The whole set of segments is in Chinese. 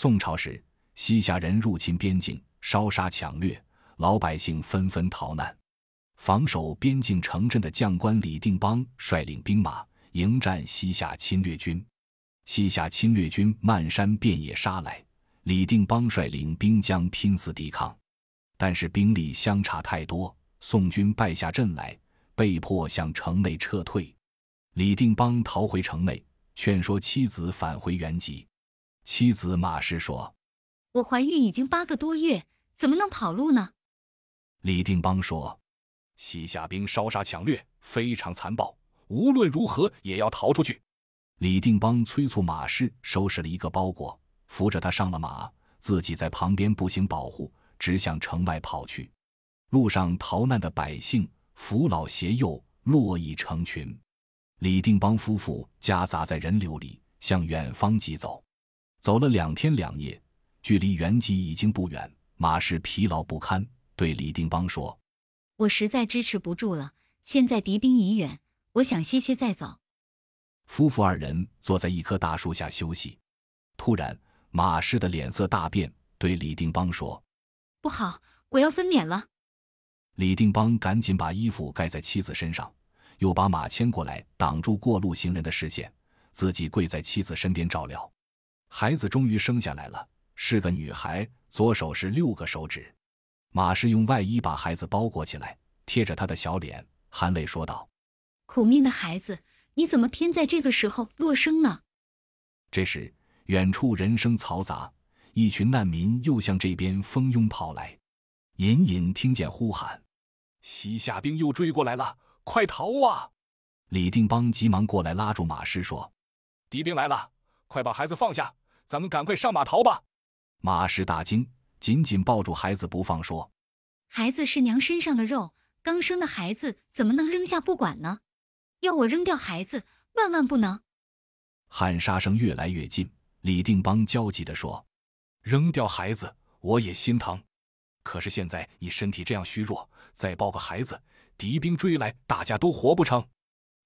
宋朝时，西夏人入侵边境，烧杀抢掠，老百姓纷纷逃难。防守边境城镇的将官李定邦率领兵马迎战西夏侵略军。西夏侵略军漫山遍野杀来，李定邦率领兵将拼死抵抗，但是兵力相差太多，宋军败下阵来，被迫向城内撤退。李定邦逃回城内，劝说妻子返回原籍。妻子马氏说：“我怀孕已经八个多月，怎么能跑路呢？”李定邦说。西夏兵烧杀抢掠，非常残暴。无论如何也要逃出去。李定邦催促马氏收拾了一个包裹，扶着他上了马，自己在旁边步行保护，直向城外跑去。路上逃难的百姓扶老携幼，络绎成群。李定邦夫妇夹杂在人流里，向远方疾走。走了两天两夜，距离原籍已经不远。马氏疲劳不堪，对李定邦说。我实在支持不住了，现在敌兵已远，我想歇歇再走。夫妇二人坐在一棵大树下休息，突然马氏的脸色大变，对李定邦说：“不好，我要分娩了。”李定邦赶紧把衣服盖在妻子身上，又把马牵过来挡住过路行人的视线，自己跪在妻子身边照料。孩子终于生下来了，是个女孩，左手是六个手指。马氏用外衣把孩子包裹起来，贴着他的小脸，含泪说道：“苦命的孩子，你怎么偏在这个时候落生呢？”这时，远处人声嘈杂，一群难民又向这边蜂拥跑来，隐隐听见呼喊：“西夏兵又追过来了，快逃啊！”李定邦急忙过来拉住马氏说：“敌兵来了，快把孩子放下，咱们赶快上马逃吧！”马氏大惊。紧紧抱住孩子不放，说：“孩子是娘身上的肉，刚生的孩子怎么能扔下不管呢？要我扔掉孩子，万万不能！”喊杀声越来越近，李定邦焦急地说：“扔掉孩子，我也心疼。可是现在你身体这样虚弱，再抱个孩子，敌兵追来，大家都活不成。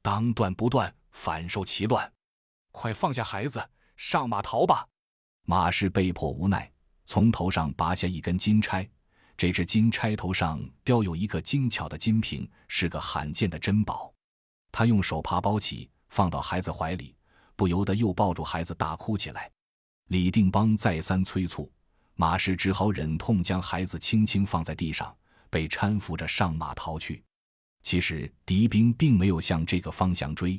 当断不断，反受其乱。快放下孩子，上马逃吧！”马氏被迫无奈。从头上拔下一根金钗，这只金钗头上雕有一个精巧的金瓶，是个罕见的珍宝。他用手扒包起，放到孩子怀里，不由得又抱住孩子大哭起来。李定邦再三催促，马氏只好忍痛将孩子轻轻放在地上，被搀扶着上马逃去。其实敌兵并没有向这个方向追。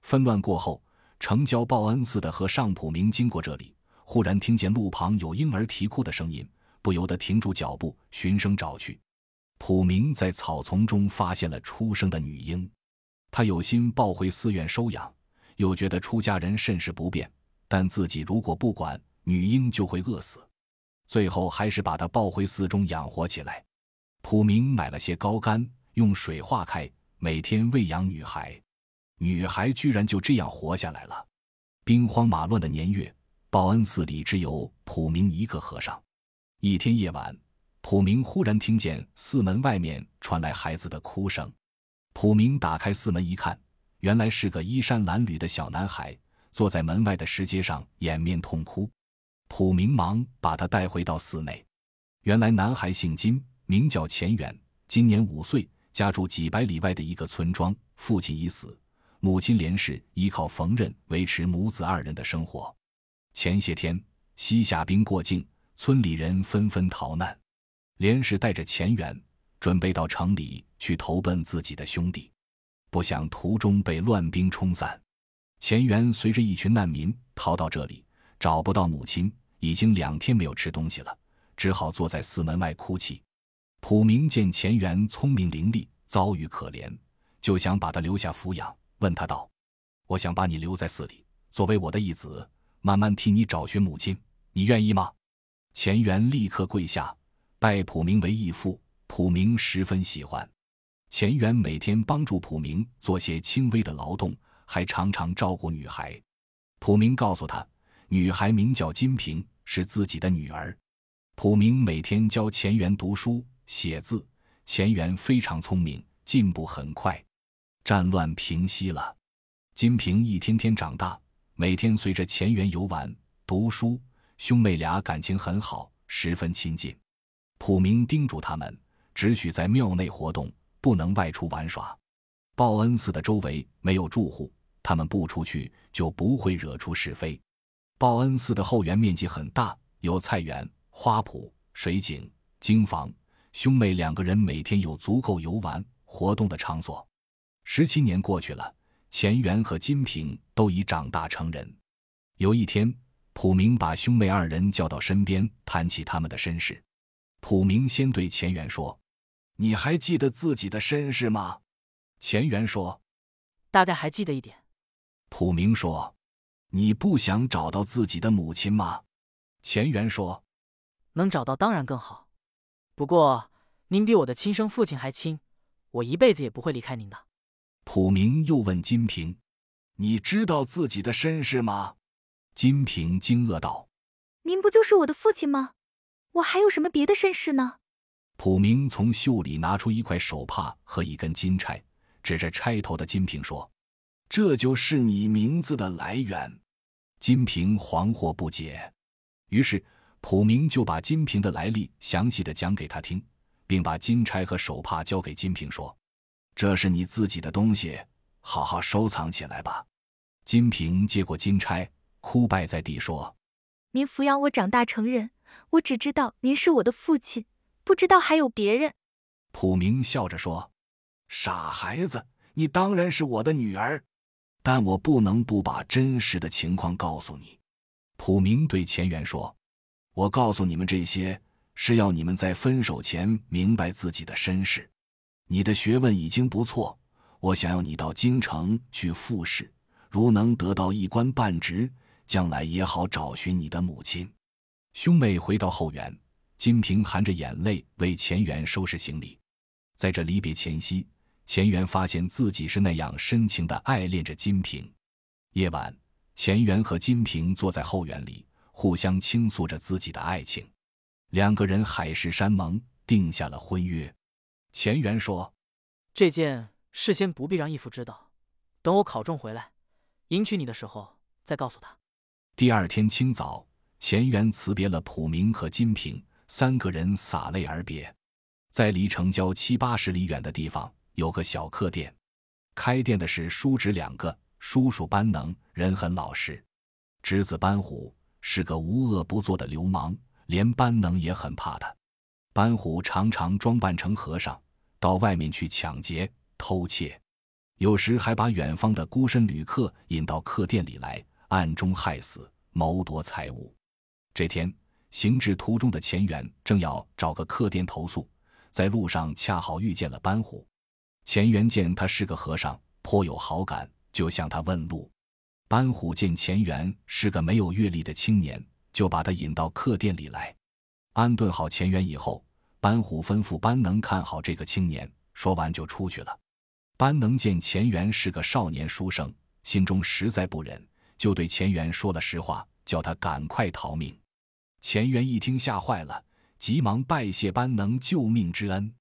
纷乱过后，城郊报恩寺的和尚普明经过这里。忽然听见路旁有婴儿啼哭的声音，不由得停住脚步，循声找去。普明在草丛中发现了出生的女婴，他有心抱回寺院收养，又觉得出家人甚是不便，但自己如果不管，女婴就会饿死，最后还是把她抱回寺中养活起来。普明买了些高干，用水化开，每天喂养女孩，女孩居然就这样活下来了。兵荒马乱的年月。报恩寺里只有普明一个和尚。一天夜晚，普明忽然听见寺门外面传来孩子的哭声。普明打开寺门一看，原来是个衣衫褴褛的小男孩，坐在门外的石阶上掩面痛哭。普明忙把他带回到寺内。原来男孩姓金，名叫钱远，今年五岁，家住几百里外的一个村庄。父亲已死，母亲连氏依靠缝纫维持母子二人的生活。前些天，西夏兵过境，村里人纷纷逃难。连氏带着钱元，准备到城里去投奔自己的兄弟，不想途中被乱兵冲散。钱元随着一群难民逃到这里，找不到母亲，已经两天没有吃东西了，只好坐在寺门外哭泣。普明见钱元聪明伶俐，遭遇可怜，就想把他留下抚养，问他道：“我想把你留在寺里，作为我的义子。”慢慢替你找寻母亲，你愿意吗？钱元立刻跪下，拜普明为义父。普明十分喜欢钱元，每天帮助普明做些轻微的劳动，还常常照顾女孩。普明告诉他，女孩名叫金平，是自己的女儿。普明每天教钱元读书写字，钱元非常聪明，进步很快。战乱平息了，金平一天天长大。每天随着钱元游玩、读书、兄妹俩感情很好，十分亲近。普明叮嘱他们，只许在庙内活动，不能外出玩耍。报恩寺的周围没有住户，他们不出去就不会惹出是非。报恩寺的后园面积很大，有菜园、花圃、水井、经房。兄妹两个人每天有足够游玩活动的场所。十七年过去了，钱元和金平都已长大成人。有一天，普明把兄妹二人叫到身边，谈起他们的身世。普明先对钱元说：“你还记得自己的身世吗？”钱元说：“大概还记得一点。”普明说：“你不想找到自己的母亲吗？”钱元说：“能找到当然更好。”不过，您比我的亲生父亲还亲，我一辈子也不会离开您的。普明又问金平：“你知道自己的身世吗？”金平惊愕道：“您不就是我的父亲吗？我还有什么别的身世呢？”普明从袖里拿出一块手帕和一根金钗，指着钗头的金平说：“这就是你名字的来源。”金平惶惑不解，于是。普明就把金平的来历详细的讲给他听，并把金钗和手帕交给金平，说：“这是你自己的东西，好好收藏起来吧。”金平接过金钗，哭拜在地说：“您抚养我长大成人，我只知道您是我的父亲，不知道还有别人。”普明笑着说：“傻孩子，你当然是我的女儿，但我不能不把真实的情况告诉你。”普明对钱元说。我告诉你们这些，是要你们在分手前明白自己的身世。你的学问已经不错，我想要你到京城去复试，如能得到一官半职，将来也好找寻你的母亲。兄妹回到后园，金平含着眼泪为钱元收拾行李。在这离别前夕，钱元发现自己是那样深情的爱恋着金平。夜晚，钱元和金平坐在后园里。互相倾诉着自己的爱情，两个人海誓山盟，定下了婚约。钱元说：“这件事先不必让义父知道，等我考中回来，迎娶你的时候再告诉他。”第二天清早，钱元辞别了普明和金平，三个人洒泪而别。在离城郊七八十里远的地方，有个小客店，开店的是叔侄两个，叔叔班能，人很老实，侄子班虎。是个无恶不作的流氓，连班能也很怕他。班虎常常装扮成和尚，到外面去抢劫、偷窃，有时还把远方的孤身旅客引到客店里来，暗中害死、谋夺财物。这天，行至途中的钱元正要找个客店投宿，在路上恰好遇见了班虎。钱元见他是个和尚，颇有好感，就向他问路。班虎见钱元是个没有阅历的青年，就把他引到客店里来，安顿好钱元以后，班虎吩咐班能看好这个青年。说完就出去了。班能见钱元是个少年书生，心中实在不忍，就对钱元说了实话，叫他赶快逃命。钱元一听吓坏了，急忙拜谢班能救命之恩。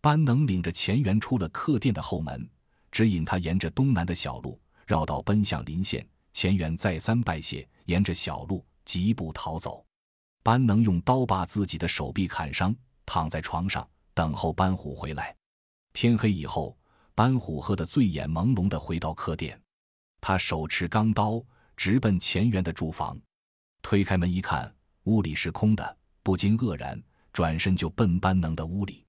班能领着钱元出了客店的后门，指引他沿着东南的小路。绕道奔向临县，钱元再三拜谢，沿着小路疾步逃走。班能用刀把自己的手臂砍伤，躺在床上等候班虎回来。天黑以后，班虎喝得醉眼朦胧地回到客店，他手持钢刀直奔钱元的住房。推开门一看，屋里是空的，不禁愕然，转身就奔班能的屋里。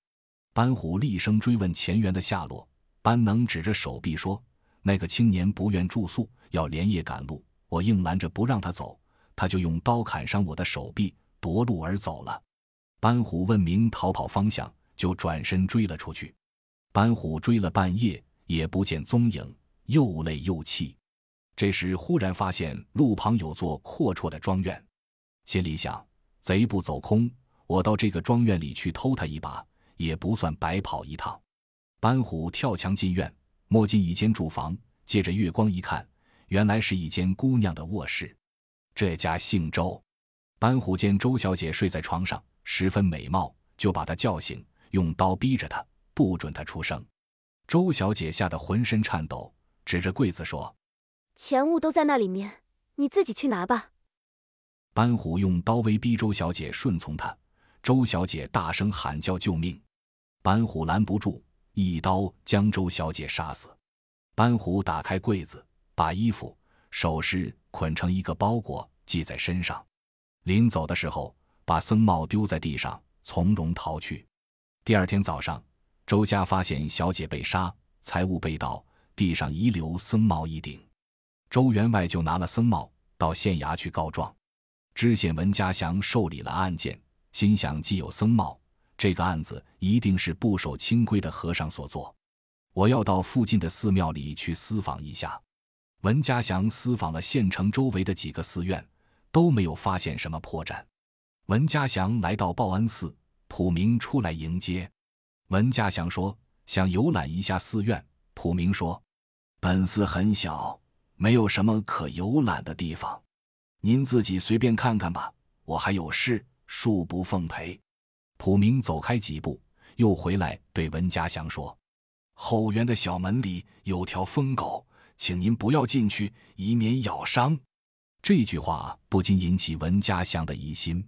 班虎厉声追问钱元的下落，班能指着手臂说。那个青年不愿住宿，要连夜赶路。我硬拦着不让他走，他就用刀砍伤我的手臂，夺路而走了。班虎问明逃跑方向，就转身追了出去。班虎追了半夜，也不见踪影，又累又气。这时忽然发现路旁有座阔绰的庄院，心里想：贼不走空，我到这个庄院里去偷他一把，也不算白跑一趟。班虎跳墙进院。摸进一间住房，借着月光一看，原来是一间姑娘的卧室。这家姓周，班虎见周小姐睡在床上，十分美貌，就把她叫醒，用刀逼着她，不准她出声。周小姐吓得浑身颤抖，指着柜子说：“钱物都在那里面，你自己去拿吧。”班虎用刀威逼周小姐顺从他，周小姐大声喊叫救命，班虎拦不住，一刀将周小姐杀死。班虎打开柜子，把衣服、首饰捆成一个包裹系在身上，临走的时候把僧帽丢在地上，从容逃去。第二天早上，周家发现小姐被杀，财物被盗，地上遗留僧帽一顶。周员外就拿了僧帽到县衙去告状。知县文家祥受理了案件，心想既有僧帽，这个案子一定是不守清规的和尚所做。我要到附近的寺庙里去私访一下。文家祥私访了县城周围的几个寺院，都没有发现什么破绽。文家祥来到报恩寺，普明出来迎接。文家祥说想游览一下寺院。普明说：“本寺很小，没有什么可游览的地方。”您自己随便看看吧，我还有事，恕不奉陪。普明走开几步，又回来对文家祥说：“后园的小门里有条疯狗，请您不要进去，以免咬伤。”这句话不禁引起文家祥的疑心。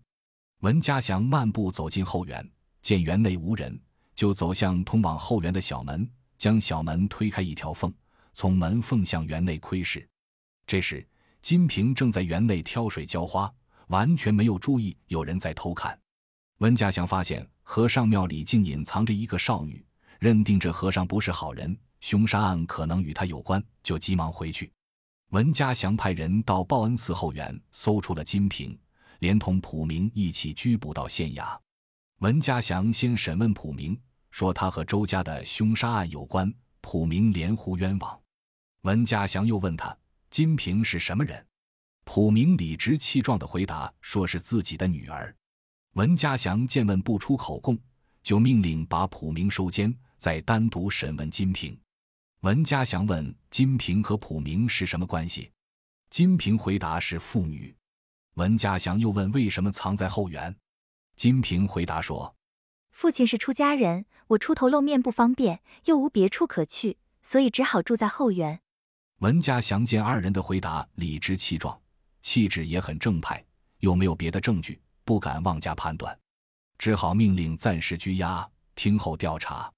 文家祥漫步走进后园，见园内无人，就走向通往后园的小门，将小门推开一条缝，从门缝向园内窥视。这时，金平正在园内挑水浇花，完全没有注意有人在偷看。文家祥发现和尚庙里竟隐藏着一个少女，认定这和尚不是好人，凶杀案可能与他有关，就急忙回去。文家祥派人到报恩寺后园搜出了金平，连同普明一起拘捕到县衙。文家祥先审问普明，说他和周家的凶杀案有关，普明连呼冤枉。文家祥又问他。金平是什么人？普明理直气壮的回答说是自己的女儿。文家祥见问不出口供，就命令把普明收监，再单独审问金平。文家祥问金平和普明是什么关系？金平回答是父女。文家祥又问为什么藏在后园？金平回答说：“父亲是出家人，我出头露面不方便，又无别处可去，所以只好住在后园。”文家祥见二人的回答理直气壮，气质也很正派，又没有别的证据，不敢妄加判断，只好命令暂时拘押，听候调查。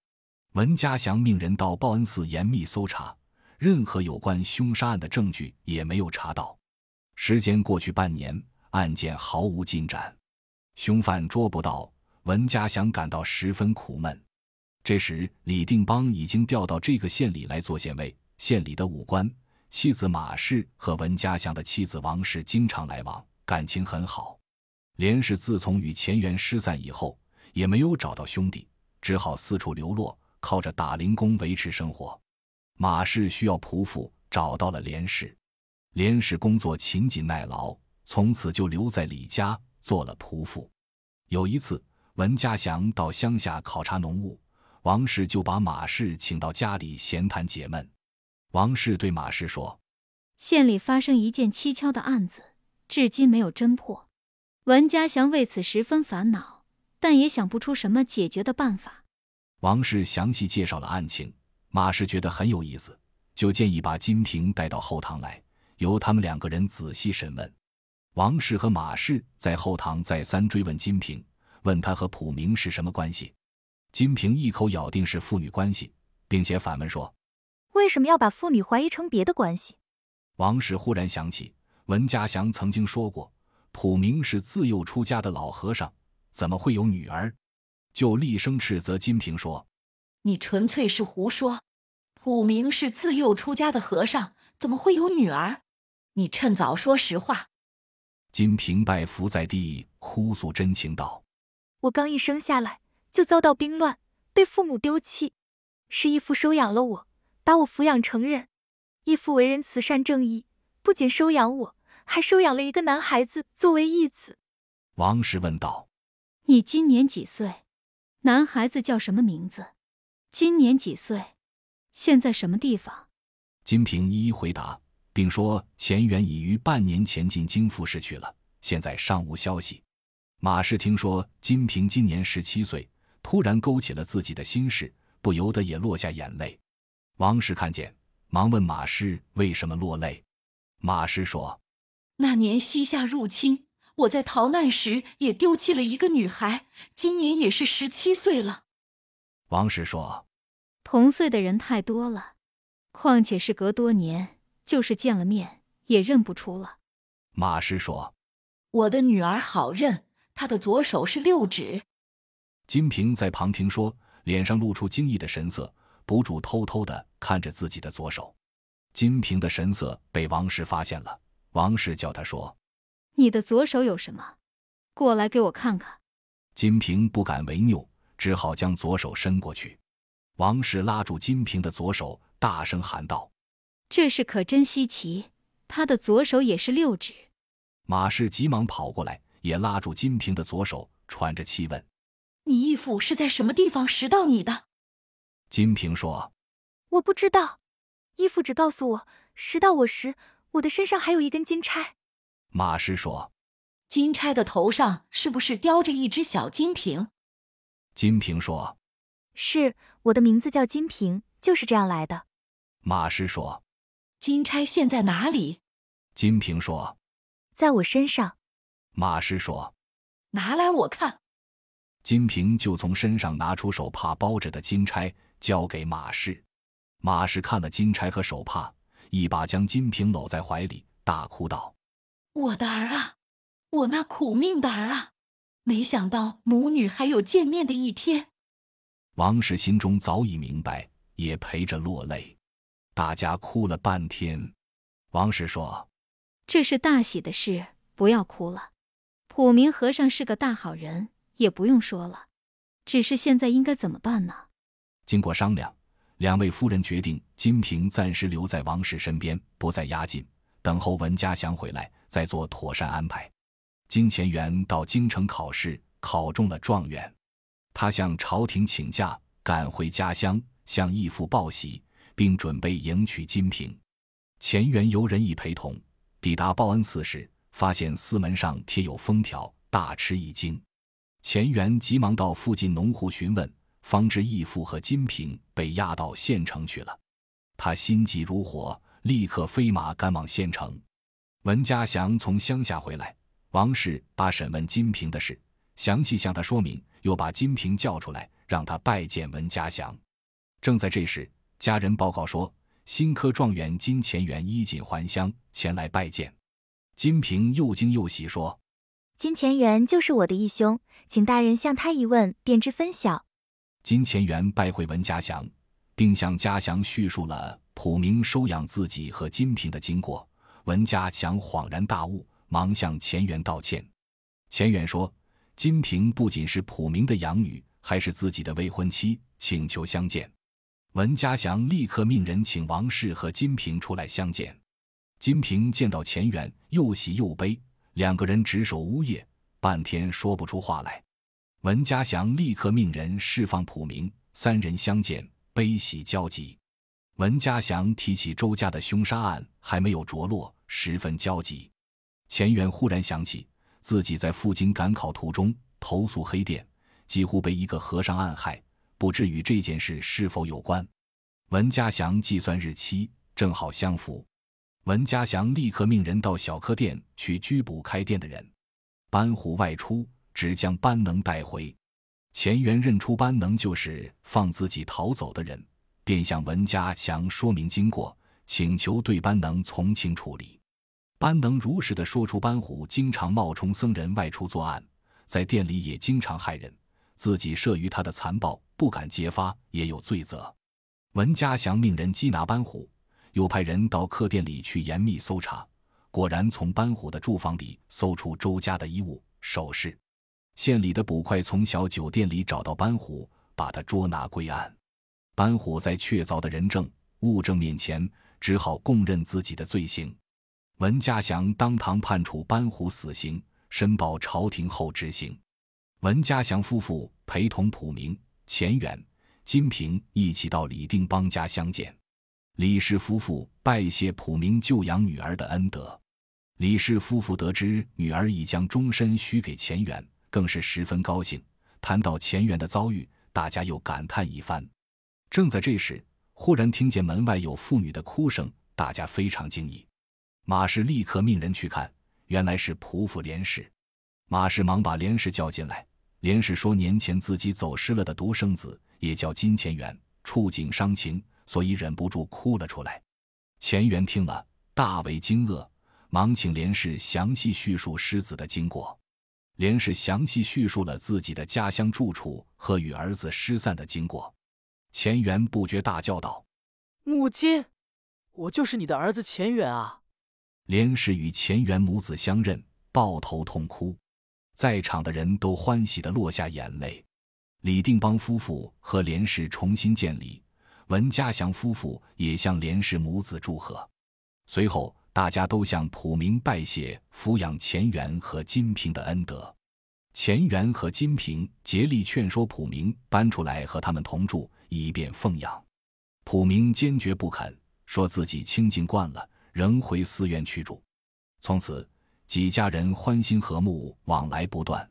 文家祥命人到报恩寺严密搜查，任何有关凶杀案的证据也没有查到。时间过去半年，案件毫无进展，凶犯捉不到，文家祥感到十分苦闷。这时，李定邦已经调到这个县里来做县尉。县里的武官妻子马氏和文家祥的妻子王氏经常来往，感情很好。连氏自从与钱元失散以后，也没有找到兄弟，只好四处流落，靠着打零工维持生活。马氏需要仆妇，找到了连氏。连氏工作勤谨耐劳，从此就留在李家做了仆妇。有一次，文家祥到乡下考察农务，王氏就把马氏请到家里闲谈解闷。王氏对马氏说：“县里发生一件蹊跷的案子，至今没有侦破。文家祥为此十分烦恼，但也想不出什么解决的办法。”王氏详细介绍了案情，马氏觉得很有意思，就建议把金平带到后堂来，由他们两个人仔细审问。王氏和马氏在后堂再三追问金平，问他和普明是什么关系。金平一口咬定是父女关系，并且反问说。为什么要把父女怀疑成别的关系？王氏忽然想起文家祥曾经说过，普明是自幼出家的老和尚，怎么会有女儿？就厉声斥责金平说：“你纯粹是胡说！普明是自幼出家的和尚，怎么会有女儿？你趁早说实话！”金平拜伏在地，哭诉真情道：“我刚一生下来就遭到兵乱，被父母丢弃，是义父收养了我。”把我抚养成人，义父为人慈善正义，不仅收养我，还收养了一个男孩子作为义子。王氏问道：“你今年几岁？男孩子叫什么名字？今年几岁？现在什么地方？”金平一一回答，并说钱元已于半年前进京复试去了，现在尚无消息。马氏听说金平今年十七岁，突然勾起了自己的心事，不由得也落下眼泪。王氏看见，忙问马氏为什么落泪。马氏说：“那年西夏入侵，我在逃难时也丢弃了一个女孩，今年也是十七岁了。王氏说：“同岁的人太多了，况且事隔多年，就是见了面也认不出了。”马氏说：“我的女儿好认，她的左手是六指。”金平在旁听说，脸上露出惊异的神色，不住偷偷的看着自己的左手。金平的神色被王氏发现了，王氏叫他说。你的左手有什么？过来给我看看。金平不敢违拗，只好将左手伸过去。王氏拉住金平的左手，大声喊道：“这事可真稀奇！他的左手也是六指。”马氏急忙跑过来，也拉住金平的左手，喘着气问：“你义父是在什么地方拾到你的？”金平说：“我不知道，义父只告诉我，拾到我时，我的身上还有一根金钗。”马师说：“金钗的头上是不是雕着一只小金瓶？”金瓶说：“是，我的名字叫金瓶，就是这样来的。”马师说：“金钗现在哪里？”金瓶说：“在我身上。”马师说：“拿来我看。”金瓶就从身上拿出手帕包着的金钗，交给马氏。马氏看了金钗和手帕，一把将金瓶搂在怀里，大哭道。我的儿啊，我那苦命的儿啊！没想到母女还有见面的一天。王氏心中早已明白，也陪着落泪。大家哭了半天。王氏说：“这是大喜的事，不要哭了。普明和尚是个大好人，也不用说了。只是现在应该怎么办呢？”经过商量，两位夫人决定金瓶暂时留在王氏身边，不再押进，等候文家祥回来。再做妥善安排。金钱元到京城考试，考中了状元。他向朝廷请假，赶回家乡，向义父报喜，并准备迎娶金瓶。钱元由人义陪同，抵达报恩寺时，发现寺门上贴有封条，大吃一惊。钱元急忙到附近农户询问，方知义父和金瓶被押到县城去了。他心急如火，立刻飞马赶往县城。文家祥从乡下回来，王氏把审问金平的事详细向他说明，又把金平叫出来，让他拜见文家祥。正在这时，家人报告说，新科状元金钱元衣锦还乡前来拜见。金平又惊又喜，说：“金钱元就是我的义兄，请大人向他一问，便知分晓。”金钱元拜会文家祥，并向家祥叙述了普明收养自己和金平的经过。文家祥恍然大悟，忙向钱元道歉。钱元说：“金平不仅是普明的养女，还是自己的未婚妻，请求相见。”文家祥立刻命人请王氏和金平出来相见。金平见到钱元，又喜又悲，两个人执手呜咽，半天说不出话来。文家祥立刻命人释放普明，三人相见，悲喜交集。文家祥提起周家的凶杀案还没有着落，十分焦急。钱元忽然想起自己在赴京赶考途中投宿黑店，几乎被一个和尚暗害，不知与这件事是否有关。文家祥计算日期，正好相符。文家祥立刻命人到小客店去拘捕开店的人。班虎外出，只将班能带回。钱元认出班能就是放自己逃走的人。便向文家祥说明经过，请求对班能从轻处理。班能如实的说出班虎经常冒充僧人外出作案，在店里也经常害人，自己慑于他的残暴，不敢揭发，也有罪责。文家祥命人缉拿班虎，又派人到客店里去严密搜查，果然从班虎的住房里搜出周家的衣物、首饰。县里的捕快从小酒店里找到班虎，把他捉拿归案。班虎在确凿的人证物证面前，只好供认自己的罪行。文家祥当堂判处班虎死刑，申报朝廷后执行。文家祥夫妇陪同普明、钱远、金平一起到李定邦家相见。李氏夫妇拜谢普明救养女儿的恩德。李氏夫妇得知女儿已将终身许给钱远，更是十分高兴。谈到钱远的遭遇，大家又感叹一番。正在这时，忽然听见门外有妇女的哭声，大家非常惊异。马氏立刻命人去看，原来是仆妇连氏。马氏忙把连氏叫进来。连氏说，年前自己走失了的独生子也叫金钱元，触景伤情，所以忍不住哭了出来。钱元听了，大为惊愕，忙请连氏详细叙述失子的经过。连氏详细叙述了自己的家乡住处和与儿子失散的经过。钱元不觉大叫道：“母亲，我就是你的儿子钱元啊！”连氏与钱元母子相认，抱头痛哭。在场的人都欢喜的落下眼泪，李定邦夫妇和连氏重新见礼，文家祥夫妇也向连氏母子祝贺。随后，大家都向普明拜谢抚养钱元和金平的恩德。钱元和金平竭力劝说普明搬出来和他们同住，以便奉养。普明坚决不肯，说自己清净惯了，仍回寺院去住。从此。几家人欢欣和睦，往来不断。